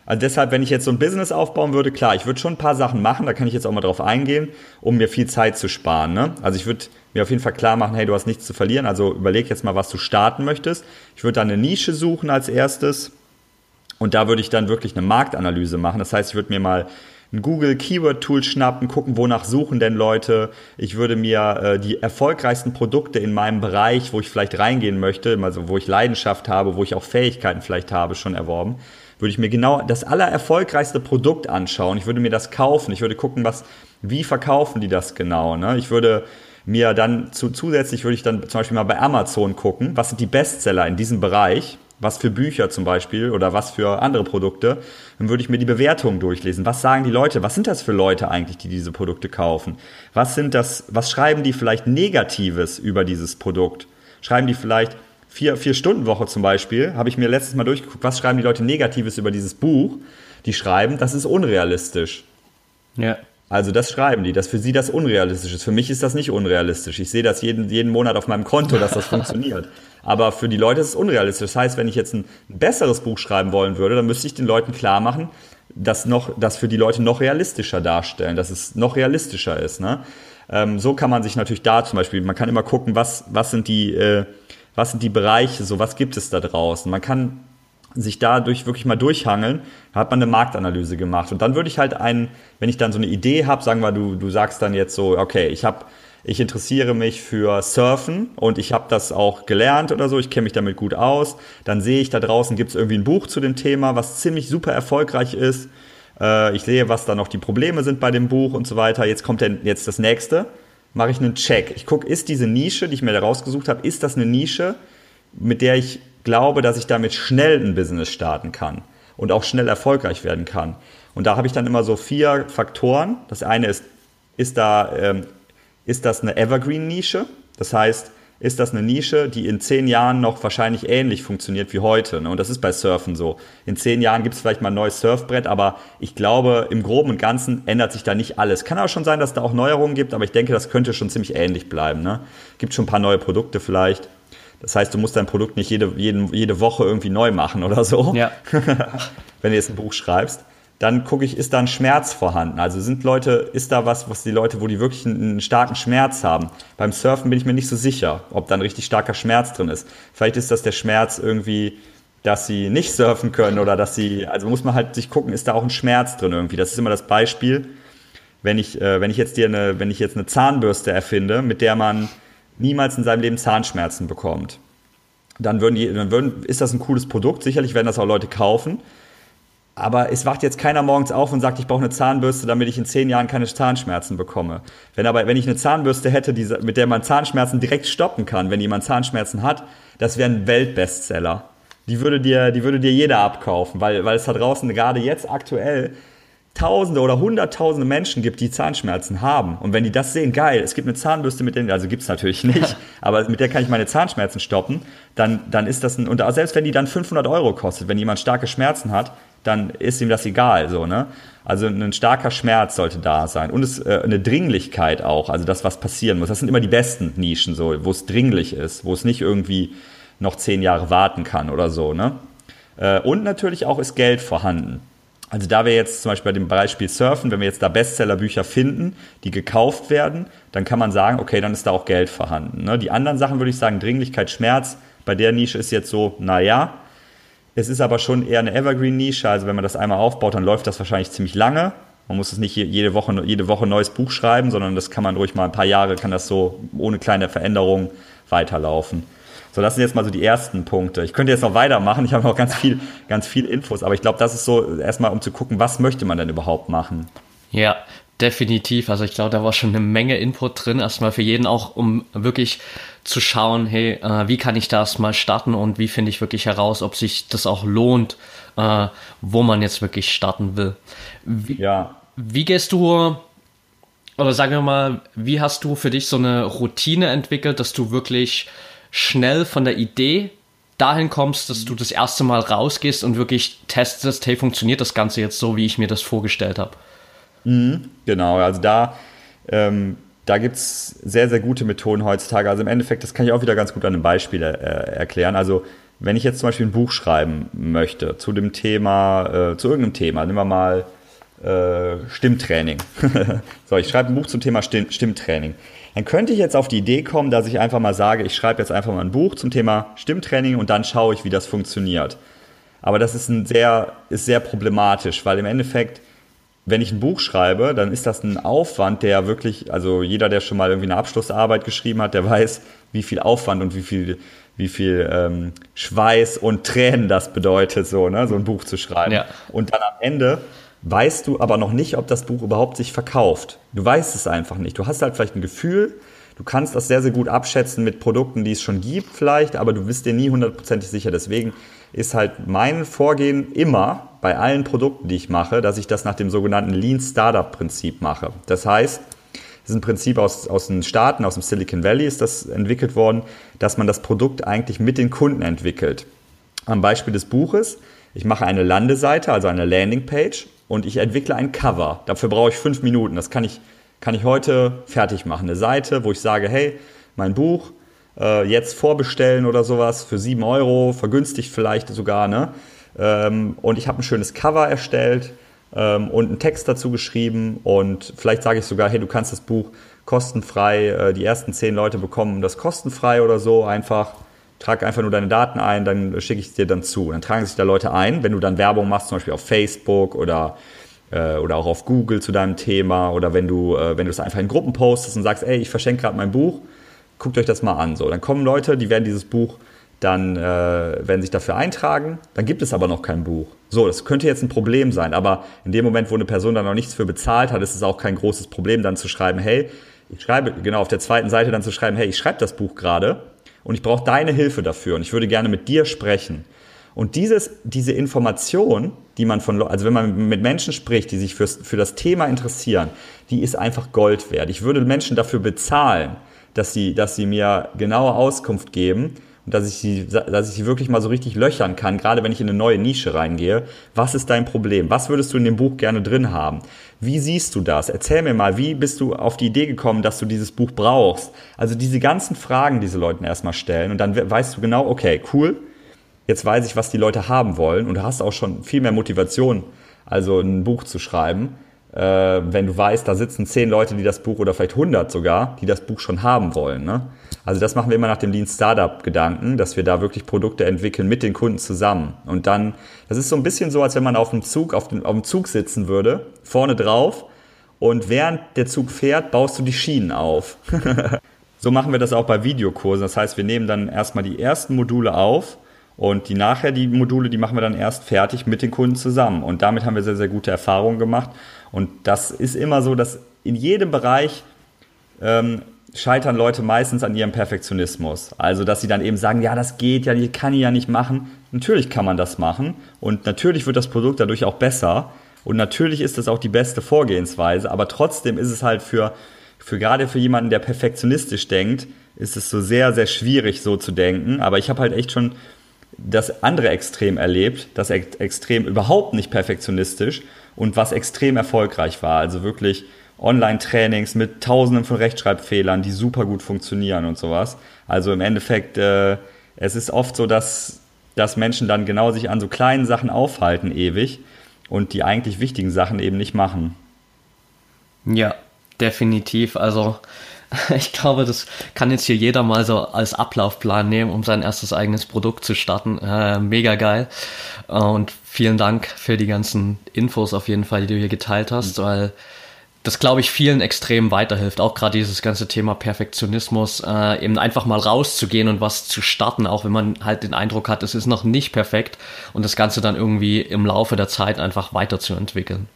also deshalb, wenn ich jetzt so ein Business aufbauen würde, klar, ich würde schon ein paar Sachen machen, da kann ich jetzt auch mal drauf eingehen, um mir viel Zeit zu sparen. Ne? Also ich würde mir auf jeden Fall klar machen, hey, du hast nichts zu verlieren, also überleg jetzt mal, was du starten möchtest. Ich würde dann eine Nische suchen als erstes und da würde ich dann wirklich eine Marktanalyse machen. Das heißt, ich würde mir mal ein Google Keyword Tool schnappen, gucken, wonach suchen denn Leute. Ich würde mir äh, die erfolgreichsten Produkte in meinem Bereich, wo ich vielleicht reingehen möchte, also wo ich Leidenschaft habe, wo ich auch Fähigkeiten vielleicht habe, schon erworben würde ich mir genau das allererfolgreichste Produkt anschauen. Ich würde mir das kaufen. Ich würde gucken, was, wie verkaufen die das genau. Ne? Ich würde mir dann zu, zusätzlich würde ich dann zum Beispiel mal bei Amazon gucken, was sind die Bestseller in diesem Bereich, was für Bücher zum Beispiel oder was für andere Produkte. Dann würde ich mir die Bewertungen durchlesen. Was sagen die Leute? Was sind das für Leute eigentlich, die diese Produkte kaufen? Was sind das, was schreiben die vielleicht Negatives über dieses Produkt? Schreiben die vielleicht, vier, vier Stunden Woche zum Beispiel, habe ich mir letztes Mal durchgeguckt, was schreiben die Leute Negatives über dieses Buch. Die schreiben, das ist unrealistisch. Ja. Also das schreiben die, dass für sie das unrealistisch ist. Für mich ist das nicht unrealistisch. Ich sehe das jeden, jeden Monat auf meinem Konto, dass das funktioniert. Aber für die Leute ist es unrealistisch. Das heißt, wenn ich jetzt ein, besseres Buch schreiben wollen würde, dann müsste ich den Leuten klar machen, dass noch, das für die Leute noch realistischer darstellen, dass es noch realistischer ist. Ne? Ähm, so kann man sich natürlich da zum Beispiel, man kann immer gucken, was, was sind die, äh, was sind die Bereiche, so was gibt es da draußen. Man kann sich dadurch wirklich mal durchhangeln, hat man eine Marktanalyse gemacht. Und dann würde ich halt einen, wenn ich dann so eine Idee habe, sagen wir, du, du sagst dann jetzt so, okay, ich habe ich interessiere mich für Surfen und ich habe das auch gelernt oder so, ich kenne mich damit gut aus. Dann sehe ich da draußen gibt es irgendwie ein Buch zu dem Thema, was ziemlich super erfolgreich ist. Äh, ich sehe, was da noch die Probleme sind bei dem Buch und so weiter. Jetzt kommt denn jetzt das nächste. Mache ich einen Check. Ich gucke, ist diese Nische, die ich mir da rausgesucht habe, ist das eine Nische, mit der ich glaube, dass ich damit schnell ein Business starten kann und auch schnell erfolgreich werden kann. Und da habe ich dann immer so vier Faktoren. Das eine ist, ist da, ähm, ist das eine Evergreen-Nische? Das heißt, ist das eine Nische, die in zehn Jahren noch wahrscheinlich ähnlich funktioniert wie heute. Ne? Und das ist bei Surfen so. In zehn Jahren gibt es vielleicht mal ein neues Surfbrett, aber ich glaube, im Groben und Ganzen ändert sich da nicht alles. Kann aber schon sein, dass da auch Neuerungen gibt, aber ich denke, das könnte schon ziemlich ähnlich bleiben. Ne? Gibt schon ein paar neue Produkte vielleicht. Das heißt, du musst dein Produkt nicht jede, jede, jede Woche irgendwie neu machen oder so, ja. wenn du jetzt ein Buch schreibst. Dann gucke ich, ist da ein Schmerz vorhanden? Also sind Leute, ist da was, was die Leute, wo die wirklich einen, starken Schmerz haben? Beim Surfen bin ich mir nicht so sicher, ob da ein richtig starker Schmerz drin ist. Vielleicht ist das der Schmerz irgendwie, dass sie nicht surfen können oder dass sie, also muss man halt sich gucken, ist da auch ein Schmerz drin irgendwie. Das ist immer das Beispiel, wenn ich, äh, wenn ich jetzt dir eine, wenn ich jetzt eine Zahnbürste erfinde, mit der man niemals in seinem Leben Zahnschmerzen bekommt, dann, würden die, dann würden, ist das ein cooles Produkt. Sicherlich werden das auch Leute kaufen. Aber es wacht jetzt keiner morgens auf und sagt, ich brauche eine Zahnbürste, damit ich in zehn Jahren keine Zahnschmerzen bekomme. Wenn aber, wenn ich eine Zahnbürste hätte, die, mit der man Zahnschmerzen direkt stoppen kann, wenn jemand Zahnschmerzen hat, das wäre ein Weltbestseller. Die würde dir, die würde dir jeder abkaufen, weil, weil es da draußen gerade jetzt aktuell Tausende oder Hunderttausende Menschen gibt, die Zahnschmerzen haben. Und wenn die das sehen, geil, es gibt eine Zahnbürste, mit der, also gibt es natürlich nicht, aber mit der kann ich meine Zahnschmerzen stoppen, dann, dann ist das ein, und selbst wenn die dann 500 Euro kostet, wenn jemand starke Schmerzen hat, dann ist ihm das egal, so, ne? Also ein starker Schmerz sollte da sein und es, äh, eine Dringlichkeit auch, also das, was passieren muss. Das sind immer die besten Nischen, so, wo es dringlich ist, wo es nicht irgendwie noch zehn Jahre warten kann oder so, ne? Äh, und natürlich auch ist Geld vorhanden. Also da wir jetzt zum Beispiel bei dem Beispiel Surfen, wenn wir jetzt da Bestsellerbücher finden, die gekauft werden, dann kann man sagen, okay, dann ist da auch Geld vorhanden. Ne? Die anderen Sachen würde ich sagen, Dringlichkeit, Schmerz, bei der Nische ist jetzt so, naja, es ist aber schon eher eine Evergreen-Nische, also wenn man das einmal aufbaut, dann läuft das wahrscheinlich ziemlich lange. Man muss es nicht jede Woche, jede Woche ein neues Buch schreiben, sondern das kann man ruhig mal ein paar Jahre, kann das so ohne kleine Veränderung weiterlaufen. So, das sind jetzt mal so die ersten Punkte. Ich könnte jetzt noch weitermachen. Ich habe noch ganz viel, ganz viel Infos, aber ich glaube, das ist so erstmal, um zu gucken, was möchte man denn überhaupt machen. Ja, definitiv. Also ich glaube, da war schon eine Menge Input drin. Erstmal für jeden auch, um wirklich zu schauen, hey, äh, wie kann ich das mal starten und wie finde ich wirklich heraus, ob sich das auch lohnt, äh, wo man jetzt wirklich starten will. Wie, ja. Wie gehst du oder sagen wir mal, wie hast du für dich so eine Routine entwickelt, dass du wirklich schnell von der Idee dahin kommst, dass du das erste Mal rausgehst und wirklich testest, hey, funktioniert das Ganze jetzt so, wie ich mir das vorgestellt habe? Mhm, genau, also da, ähm, da gibt es sehr, sehr gute Methoden heutzutage. Also im Endeffekt, das kann ich auch wieder ganz gut an einem Beispiel äh, erklären. Also wenn ich jetzt zum Beispiel ein Buch schreiben möchte zu dem Thema, äh, zu irgendeinem Thema, nehmen wir mal äh, Stimmtraining. so, ich schreibe ein Buch zum Thema Stimm Stimmtraining dann könnte ich jetzt auf die Idee kommen, dass ich einfach mal sage, ich schreibe jetzt einfach mal ein Buch zum Thema Stimmtraining und dann schaue ich, wie das funktioniert. Aber das ist, ein sehr, ist sehr problematisch, weil im Endeffekt, wenn ich ein Buch schreibe, dann ist das ein Aufwand, der wirklich, also jeder, der schon mal irgendwie eine Abschlussarbeit geschrieben hat, der weiß, wie viel Aufwand und wie viel, wie viel ähm, Schweiß und Tränen das bedeutet, so, ne, so ein Buch zu schreiben. Ja. Und dann am Ende weißt du aber noch nicht, ob das Buch überhaupt sich verkauft. Du weißt es einfach nicht. Du hast halt vielleicht ein Gefühl, du kannst das sehr, sehr gut abschätzen mit Produkten, die es schon gibt vielleicht, aber du bist dir nie hundertprozentig sicher. Deswegen ist halt mein Vorgehen immer bei allen Produkten, die ich mache, dass ich das nach dem sogenannten Lean Startup Prinzip mache. Das heißt, Das ist ein Prinzip aus, aus den Staaten, aus dem Silicon Valley ist das entwickelt worden, dass man das Produkt eigentlich mit den Kunden entwickelt. Am Beispiel des Buches, ich mache eine Landeseite, also eine Landingpage und ich entwickle ein Cover. Dafür brauche ich fünf Minuten. Das kann ich, kann ich heute fertig machen. Eine Seite, wo ich sage, hey, mein Buch, äh, jetzt vorbestellen oder sowas für sieben Euro, vergünstigt vielleicht sogar, ne? Ähm, und ich habe ein schönes Cover erstellt ähm, und einen Text dazu geschrieben und vielleicht sage ich sogar, hey, du kannst das Buch kostenfrei, äh, die ersten zehn Leute bekommen das kostenfrei oder so einfach. Trag einfach nur deine Daten ein, dann schicke ich es dir dann zu. Dann tragen sich da Leute ein, wenn du dann Werbung machst, zum Beispiel auf Facebook oder äh, oder auch auf Google zu deinem Thema oder wenn du äh, wenn du es einfach in Gruppen postest und sagst, ey, ich verschenke gerade mein Buch, guckt euch das mal an. So, dann kommen Leute, die werden dieses Buch dann äh, werden sich dafür eintragen, dann gibt es aber noch kein Buch. So, das könnte jetzt ein Problem sein, aber in dem Moment, wo eine Person dann noch nichts für bezahlt hat, ist es auch kein großes Problem, dann zu schreiben, hey, ich schreibe, genau, auf der zweiten Seite dann zu schreiben, hey, ich schreibe das Buch gerade und ich brauche deine Hilfe dafür und ich würde gerne mit dir sprechen. Und dieses, diese Information, die man von, also wenn man mit Menschen spricht, die sich fürs, für das Thema interessieren, die ist einfach Gold wert. Ich würde Menschen dafür bezahlen, dass sie, dass sie mir genaue Auskunft geben, und dass ich sie, dass ich sie wirklich mal so richtig löchern kann, gerade wenn ich in eine neue Nische reingehe. Was ist dein Problem? Was würdest du in dem Buch gerne drin haben? Wie siehst du das? Erzähl mir mal, wie bist du auf die Idee gekommen, dass du dieses Buch brauchst? Also diese ganzen Fragen, diese Leuten erstmal stellen und dann weißt du genau, okay, cool, jetzt weiß ich, was die Leute haben wollen und du hast auch schon viel mehr Motivation, also ein Buch zu schreiben wenn du weißt, da sitzen zehn Leute, die das Buch oder vielleicht 100 sogar, die das Buch schon haben wollen. Ne? Also das machen wir immer nach dem Lean Startup Gedanken, dass wir da wirklich Produkte entwickeln mit den Kunden zusammen. Und dann, das ist so ein bisschen so, als wenn man auf dem Zug, auf dem, auf dem Zug sitzen würde, vorne drauf. Und während der Zug fährt, baust du die Schienen auf. so machen wir das auch bei Videokursen. Das heißt, wir nehmen dann erstmal die ersten Module auf und die nachher, die Module, die machen wir dann erst fertig mit den Kunden zusammen. Und damit haben wir sehr, sehr gute Erfahrungen gemacht. Und das ist immer so, dass in jedem Bereich ähm, scheitern Leute meistens an ihrem Perfektionismus. Also, dass sie dann eben sagen, ja, das geht ja, das kann ich ja nicht machen. Natürlich kann man das machen. Und natürlich wird das Produkt dadurch auch besser. Und natürlich ist das auch die beste Vorgehensweise. Aber trotzdem ist es halt für, für gerade für jemanden, der perfektionistisch denkt, ist es so sehr, sehr schwierig, so zu denken. Aber ich habe halt echt schon das andere Extrem erlebt, das Extrem überhaupt nicht perfektionistisch und was extrem erfolgreich war. Also wirklich Online-Trainings mit tausenden von Rechtschreibfehlern, die super gut funktionieren und sowas. Also im Endeffekt, äh, es ist oft so, dass, dass Menschen dann genau sich an so kleinen Sachen aufhalten ewig und die eigentlich wichtigen Sachen eben nicht machen. Ja, definitiv. Also ich glaube, das kann jetzt hier jeder mal so als Ablaufplan nehmen, um sein erstes eigenes Produkt zu starten. Äh, mega geil. Und vielen Dank für die ganzen Infos auf jeden Fall, die du hier geteilt hast, mhm. weil das, glaube ich, vielen extrem weiterhilft. Auch gerade dieses ganze Thema Perfektionismus, äh, eben einfach mal rauszugehen und was zu starten, auch wenn man halt den Eindruck hat, es ist noch nicht perfekt und das Ganze dann irgendwie im Laufe der Zeit einfach weiterzuentwickeln.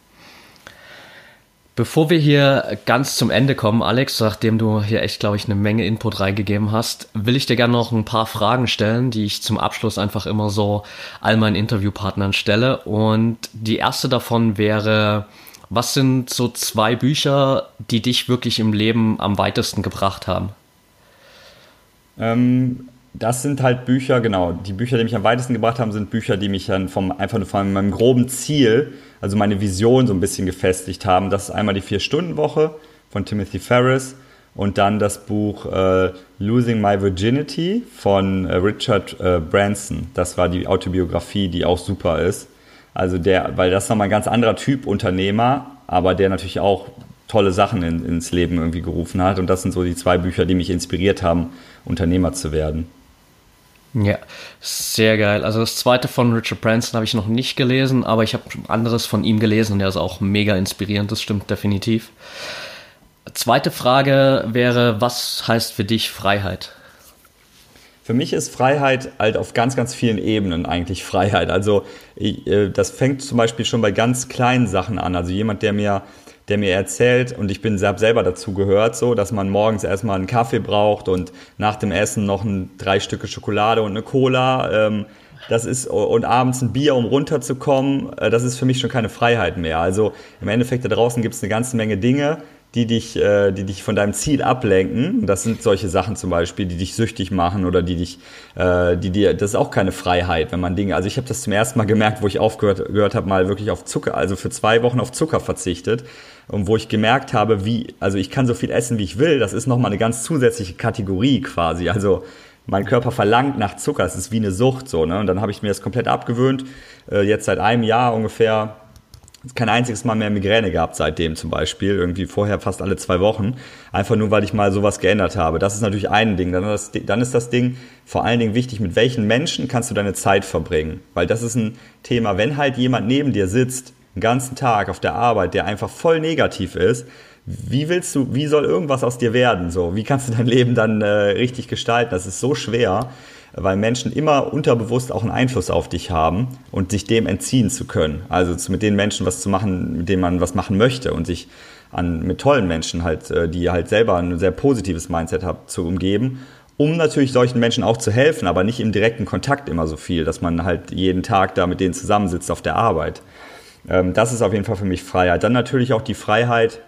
Bevor wir hier ganz zum Ende kommen, Alex, nachdem du hier echt, glaube ich, eine Menge Input reingegeben hast, will ich dir gerne noch ein paar Fragen stellen, die ich zum Abschluss einfach immer so all meinen Interviewpartnern stelle. Und die erste davon wäre, was sind so zwei Bücher, die dich wirklich im Leben am weitesten gebracht haben? Ähm, das sind halt Bücher, genau, die Bücher, die mich am weitesten gebracht haben, sind Bücher, die mich dann vom, einfach nur von meinem groben Ziel, also meine Vision so ein bisschen gefestigt haben. Das ist einmal die Vier-Stunden-Woche von Timothy Ferris und dann das Buch äh, Losing My Virginity von äh, Richard äh, Branson. Das war die Autobiografie, die auch super ist. Also der, weil das ist nochmal ein ganz anderer Typ Unternehmer, aber der natürlich auch tolle Sachen in, ins Leben irgendwie gerufen hat. Und das sind so die zwei Bücher, die mich inspiriert haben, Unternehmer zu werden. Ja, sehr geil. Also das zweite von Richard Branson habe ich noch nicht gelesen, aber ich habe anderes von ihm gelesen und der ist auch mega inspirierend, das stimmt definitiv. Zweite Frage wäre, was heißt für dich Freiheit? Für mich ist Freiheit halt auf ganz, ganz vielen Ebenen eigentlich Freiheit. Also äh, das fängt zum Beispiel schon bei ganz kleinen Sachen an. Also jemand, der mir der mir erzählt, und ich bin selber dazu gehört, so, dass man morgens erstmal einen Kaffee braucht und nach dem Essen noch ein, drei Stücke Schokolade und eine Cola. Ähm, das ist, und abends ein Bier, um runterzukommen, äh, das ist für mich schon keine Freiheit mehr. Also im Endeffekt da draußen gibt es eine ganze Menge Dinge, die dich, äh, die dich von deinem Ziel ablenken. Das sind solche Sachen zum Beispiel, die dich süchtig machen oder die dich, äh, die dir, das ist auch keine Freiheit, wenn man Dinge, also ich habe das zum ersten Mal gemerkt, wo ich aufgehört gehört habe, mal wirklich auf Zucker, also für zwei Wochen auf Zucker verzichtet und wo ich gemerkt habe, wie, also ich kann so viel essen, wie ich will, das ist nochmal eine ganz zusätzliche Kategorie quasi, also mein Körper verlangt nach Zucker, es ist wie eine Sucht so, ne? Und dann habe ich mir das komplett abgewöhnt, äh, jetzt seit einem Jahr ungefähr kein einziges Mal mehr Migräne gehabt seitdem zum Beispiel, irgendwie vorher fast alle zwei Wochen, einfach nur, weil ich mal sowas geändert habe. Das ist natürlich ein Ding. Dann, das, dann ist das Ding vor allen Dingen wichtig, mit welchen Menschen kannst du deine Zeit verbringen. Weil das ist ein Thema, wenn halt jemand neben dir sitzt, den ganzen Tag auf der Arbeit, der einfach voll negativ ist, wie willst du, wie soll irgendwas aus dir werden? So, wie kannst du dein Leben dann äh, richtig gestalten? Das ist so schwer weil Menschen immer unterbewusst auch einen Einfluss auf dich haben und sich dem entziehen zu können. Also mit den Menschen was zu machen, mit denen man was machen möchte und sich an, mit tollen Menschen halt, äh, die halt selber ein sehr positives Mindset haben, zu umgeben, um natürlich solchen Menschen auch zu helfen, aber nicht im direkten Kontakt immer so viel, dass man halt jeden Tag da mit denen zusammensitzt auf der Arbeit. Ähm, das ist auf jeden Fall für mich Freiheit. Dann natürlich auch die Freiheit,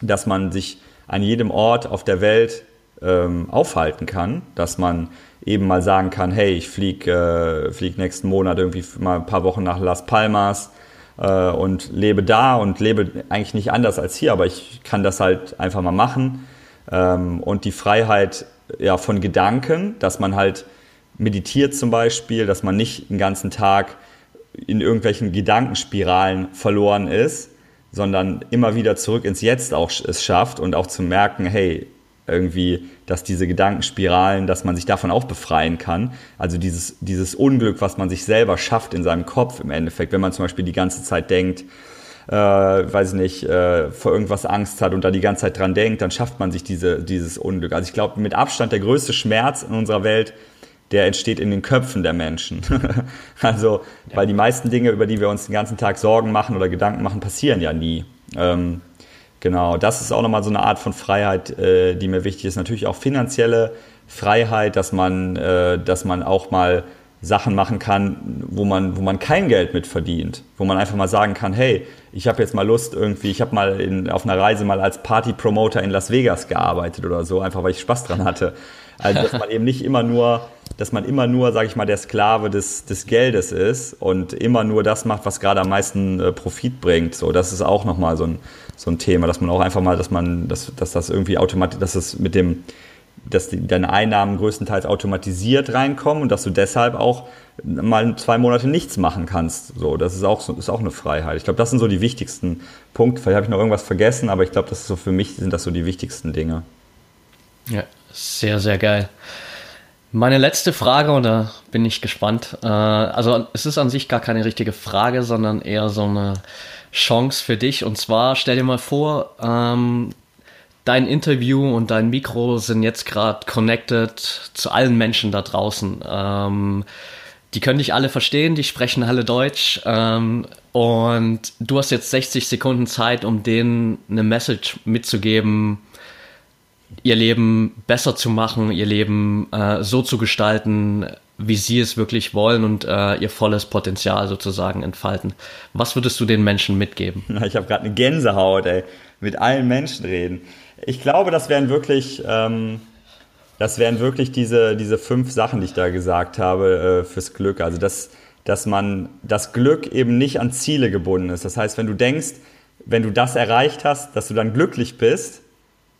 dass man sich an jedem Ort auf der Welt ähm, aufhalten kann, dass man eben mal sagen kann, hey, ich fliege äh, flieg nächsten Monat irgendwie mal ein paar Wochen nach Las Palmas äh, und lebe da und lebe eigentlich nicht anders als hier, aber ich kann das halt einfach mal machen. Ähm, und die Freiheit ja, von Gedanken, dass man halt meditiert zum Beispiel, dass man nicht den ganzen Tag in irgendwelchen Gedankenspiralen verloren ist, sondern immer wieder zurück ins Jetzt auch es schafft und auch zu merken, hey, irgendwie, dass diese Gedankenspiralen, dass man sich davon auch befreien kann. Also dieses, dieses Unglück, was man sich selber schafft in seinem Kopf im Endeffekt, wenn man zum Beispiel die ganze Zeit denkt, äh, weiß ich nicht, äh, vor irgendwas Angst hat und da die ganze Zeit dran denkt, dann schafft man sich diese, dieses Unglück. Also ich glaube, mit Abstand der größte Schmerz in unserer Welt, der entsteht in den Köpfen der Menschen. also, weil die meisten Dinge, über die wir uns den ganzen Tag Sorgen machen oder Gedanken machen, passieren ja nie. Ähm, Genau, das ist auch nochmal so eine Art von Freiheit, äh, die mir wichtig ist. Natürlich auch finanzielle Freiheit, dass man, äh, dass man auch mal Sachen machen kann, wo man, wo man kein Geld mit verdient, wo man einfach mal sagen kann, hey, ich habe jetzt mal Lust irgendwie, ich habe mal in, auf einer Reise mal als Party-Promoter in Las Vegas gearbeitet oder so, einfach weil ich Spaß dran hatte. Also dass man eben nicht immer nur, dass man immer nur, sage ich mal, der Sklave des, des Geldes ist und immer nur das macht, was gerade am meisten äh, Profit bringt. So, das ist auch nochmal so ein, so ein Thema, dass man auch einfach mal, dass man, dass, dass das irgendwie automatisch, dass es mit dem, dass die, deine Einnahmen größtenteils automatisiert reinkommen und dass du deshalb auch mal zwei Monate nichts machen kannst. So, das ist auch, ist auch eine Freiheit. Ich glaube, das sind so die wichtigsten Punkte. Vielleicht habe ich noch irgendwas vergessen, aber ich glaube, das ist so für mich sind das so die wichtigsten Dinge. Ja, sehr, sehr geil. Meine letzte Frage, und da bin ich gespannt. Äh, also es ist an sich gar keine richtige Frage, sondern eher so eine Chance für dich. Und zwar stell dir mal vor, ähm, dein Interview und dein Mikro sind jetzt gerade connected zu allen Menschen da draußen. Ähm, die können dich alle verstehen, die sprechen alle Deutsch. Ähm, und du hast jetzt 60 Sekunden Zeit, um denen eine Message mitzugeben, ihr Leben besser zu machen, ihr Leben äh, so zu gestalten, wie sie es wirklich wollen und äh, ihr volles Potenzial sozusagen entfalten. Was würdest du den Menschen mitgeben? Ich habe gerade eine Gänsehaut, ey. Mit allen Menschen reden. Ich glaube, das wären wirklich, ähm, das wären wirklich diese, diese fünf Sachen, die ich da gesagt habe, äh, fürs Glück. Also, dass, dass man das Glück eben nicht an Ziele gebunden ist. Das heißt, wenn du denkst, wenn du das erreicht hast, dass du dann glücklich bist,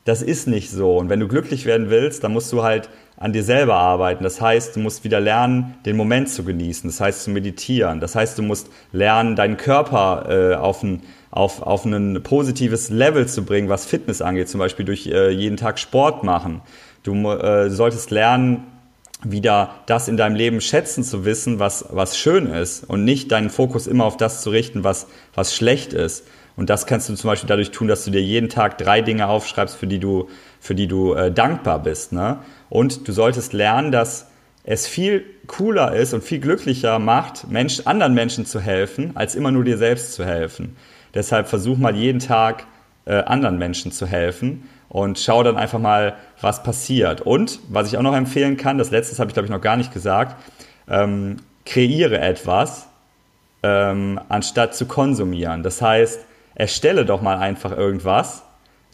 das ist nicht so. Und wenn du glücklich werden willst, dann musst du halt an dir selber arbeiten. Das heißt, du musst wieder lernen, den Moment zu genießen. Das heißt, zu meditieren. Das heißt, du musst lernen, deinen Körper äh, auf ein auf, auf ein positives Level zu bringen, was Fitness angeht, zum Beispiel durch äh, jeden Tag Sport machen. Du äh, solltest lernen, wieder das in deinem Leben schätzen zu wissen, was, was schön ist und nicht deinen Fokus immer auf das zu richten, was, was schlecht ist. Und das kannst du zum Beispiel dadurch tun, dass du dir jeden Tag drei Dinge aufschreibst, für die du, für die du äh, dankbar bist. Ne? Und du solltest lernen, dass es viel cooler ist und viel glücklicher macht, Mensch, anderen Menschen zu helfen, als immer nur dir selbst zu helfen. Deshalb versuch mal jeden Tag äh, anderen Menschen zu helfen und schau dann einfach mal, was passiert. Und was ich auch noch empfehlen kann, das letzte habe ich glaube ich noch gar nicht gesagt, ähm, kreiere etwas, ähm, anstatt zu konsumieren. Das heißt, erstelle doch mal einfach irgendwas,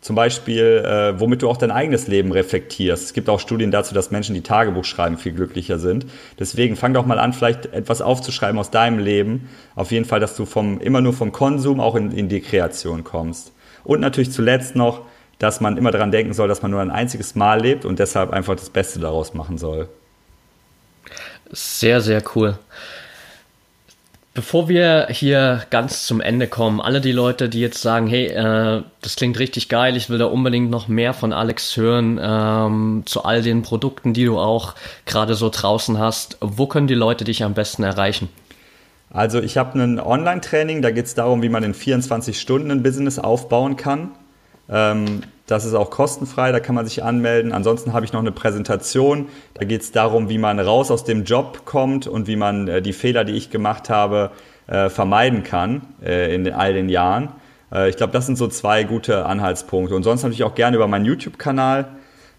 zum Beispiel, äh, womit du auch dein eigenes Leben reflektierst. Es gibt auch Studien dazu, dass Menschen, die Tagebuch schreiben, viel glücklicher sind. Deswegen fang doch mal an, vielleicht etwas aufzuschreiben aus deinem Leben. Auf jeden Fall, dass du vom, immer nur vom Konsum auch in, in die Kreation kommst. Und natürlich zuletzt noch, dass man immer daran denken soll, dass man nur ein einziges Mal lebt und deshalb einfach das Beste daraus machen soll. Sehr, sehr cool. Bevor wir hier ganz zum Ende kommen, alle die Leute, die jetzt sagen, hey, äh, das klingt richtig geil, ich will da unbedingt noch mehr von Alex hören, ähm, zu all den Produkten, die du auch gerade so draußen hast, wo können die Leute dich am besten erreichen? Also ich habe ein Online-Training, da geht es darum, wie man in 24 Stunden ein Business aufbauen kann. Ähm, das ist auch kostenfrei, da kann man sich anmelden. Ansonsten habe ich noch eine Präsentation. Da geht es darum, wie man raus aus dem Job kommt und wie man äh, die Fehler, die ich gemacht habe, äh, vermeiden kann äh, in all den Jahren. Ich glaube, das sind so zwei gute Anhaltspunkte. Und sonst natürlich auch gerne über meinen YouTube-Kanal.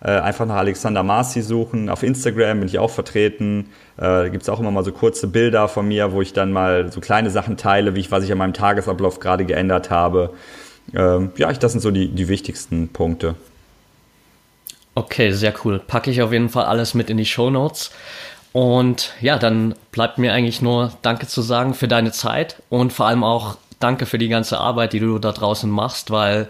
Einfach nach Alexander Marci suchen. Auf Instagram bin ich auch vertreten. Da gibt es auch immer mal so kurze Bilder von mir, wo ich dann mal so kleine Sachen teile, wie ich, was ich an meinem Tagesablauf gerade geändert habe ähm, ja, das sind so die, die wichtigsten Punkte. Okay, sehr cool. Packe ich auf jeden Fall alles mit in die Show Notes. Und ja, dann bleibt mir eigentlich nur Danke zu sagen für deine Zeit und vor allem auch Danke für die ganze Arbeit, die du da draußen machst, weil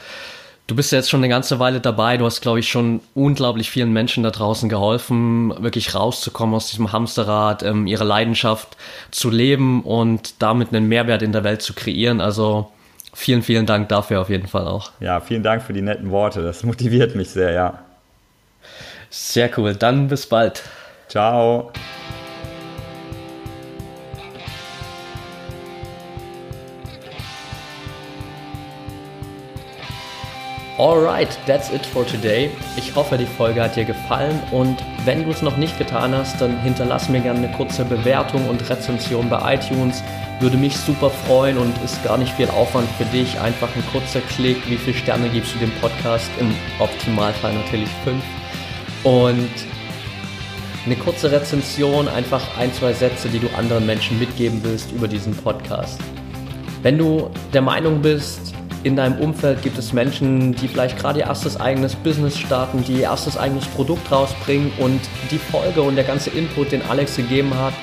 du bist ja jetzt schon eine ganze Weile dabei. Du hast, glaube ich, schon unglaublich vielen Menschen da draußen geholfen, wirklich rauszukommen aus diesem Hamsterrad, ähm, ihre Leidenschaft zu leben und damit einen Mehrwert in der Welt zu kreieren. Also Vielen, vielen Dank dafür auf jeden Fall auch. Ja, vielen Dank für die netten Worte. Das motiviert mich sehr, ja. Sehr cool. Dann bis bald. Ciao. Alright, that's it for today. Ich hoffe, die Folge hat dir gefallen und wenn du es noch nicht getan hast, dann hinterlass mir gerne eine kurze Bewertung und Rezension bei iTunes. Würde mich super freuen und ist gar nicht viel Aufwand für dich. Einfach ein kurzer Klick. Wie viele Sterne gibst du dem Podcast? Im Optimalfall natürlich fünf. Und eine kurze Rezension, einfach ein, zwei Sätze, die du anderen Menschen mitgeben willst über diesen Podcast. Wenn du der Meinung bist, in deinem Umfeld gibt es Menschen, die vielleicht gerade ihr erstes eigenes Business starten, die ihr erstes eigenes Produkt rausbringen und die Folge und der ganze Input, den Alex gegeben hat,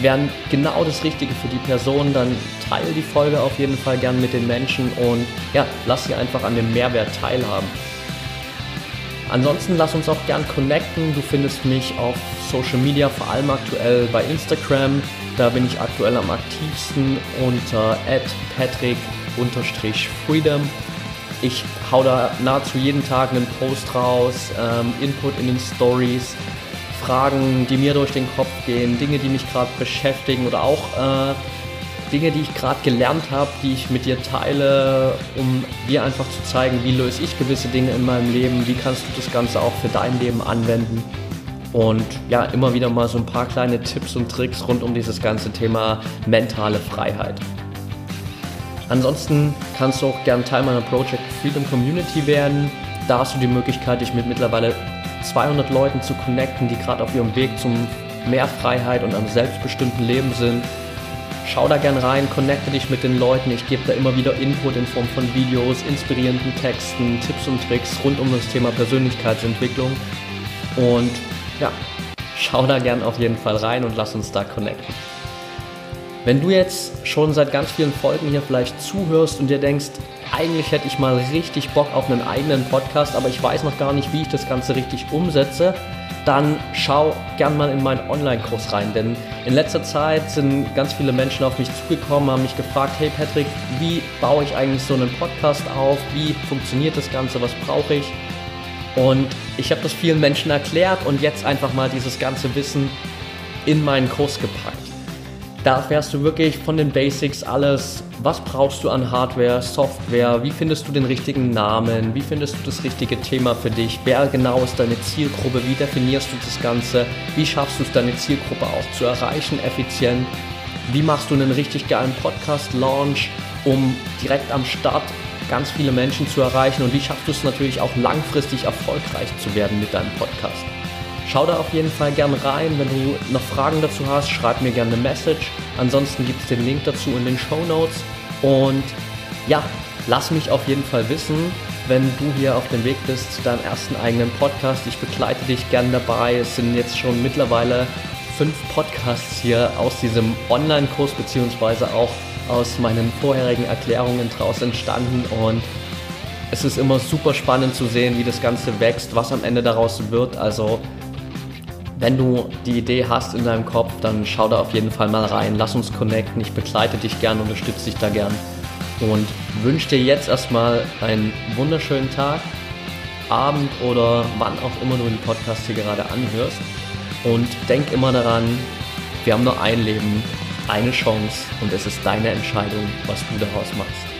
wären genau das Richtige für die Person, dann teile die Folge auf jeden Fall gern mit den Menschen und ja, lass sie einfach an dem Mehrwert teilhaben. Ansonsten lass uns auch gern connecten. Du findest mich auf Social Media, vor allem aktuell bei Instagram. Da bin ich aktuell am aktivsten unter patrick-freedom. Ich hau da nahezu jeden Tag einen Post raus, ähm, Input in den Stories, Fragen, die mir durch den Kopf gehen, Dinge, die mich gerade beschäftigen oder auch äh, Dinge, die ich gerade gelernt habe, die ich mit dir teile, um dir einfach zu zeigen, wie löse ich gewisse Dinge in meinem Leben, wie kannst du das Ganze auch für dein Leben anwenden. Und ja, immer wieder mal so ein paar kleine Tipps und Tricks rund um dieses ganze Thema mentale Freiheit. Ansonsten kannst du auch gern Teil meiner Project Freedom Community werden. Da hast du die Möglichkeit, dich mit mittlerweile 200 Leuten zu connecten, die gerade auf ihrem Weg zum mehr Freiheit und einem selbstbestimmten Leben sind. Schau da gern rein, connecte dich mit den Leuten. Ich gebe da immer wieder Input in Form von Videos, inspirierenden Texten, Tipps und Tricks rund um das Thema Persönlichkeitsentwicklung. Und ja, schau da gern auf jeden Fall rein und lass uns da connecten. Wenn du jetzt schon seit ganz vielen Folgen hier vielleicht zuhörst und dir denkst, eigentlich hätte ich mal richtig Bock auf einen eigenen Podcast, aber ich weiß noch gar nicht, wie ich das Ganze richtig umsetze, dann schau gern mal in meinen Online-Kurs rein, denn in letzter Zeit sind ganz viele Menschen auf mich zugekommen, haben mich gefragt, hey Patrick, wie baue ich eigentlich so einen Podcast auf? Wie funktioniert das Ganze? Was brauche ich? Und ich habe das vielen Menschen erklärt und jetzt einfach mal dieses ganze Wissen in meinen Kurs gepackt. Da erfährst du wirklich von den Basics alles. Was brauchst du an Hardware, Software? Wie findest du den richtigen Namen? Wie findest du das richtige Thema für dich? Wer genau ist deine Zielgruppe? Wie definierst du das Ganze? Wie schaffst du es, deine Zielgruppe auch zu erreichen, effizient? Wie machst du einen richtig geilen Podcast-Launch, um direkt am Start ganz viele Menschen zu erreichen? Und wie schaffst du es natürlich auch langfristig erfolgreich zu werden mit deinem Podcast? Schau da auf jeden Fall gerne rein. Wenn du noch Fragen dazu hast, schreib mir gerne eine Message. Ansonsten gibt es den Link dazu in den Show Notes. Und ja, lass mich auf jeden Fall wissen, wenn du hier auf dem Weg bist zu deinem ersten eigenen Podcast. Ich begleite dich gern dabei. Es sind jetzt schon mittlerweile fünf Podcasts hier aus diesem Online-Kurs beziehungsweise auch aus meinen vorherigen Erklärungen draus entstanden und es ist immer super spannend zu sehen, wie das Ganze wächst, was am Ende daraus wird. Also wenn du die Idee hast in deinem Kopf, dann schau da auf jeden Fall mal rein. Lass uns connecten. Ich begleite dich gern, unterstütze dich da gern. Und wünsche dir jetzt erstmal einen wunderschönen Tag, Abend oder wann auch immer du den Podcast hier gerade anhörst. Und denk immer daran, wir haben nur ein Leben, eine Chance und es ist deine Entscheidung, was du daraus machst.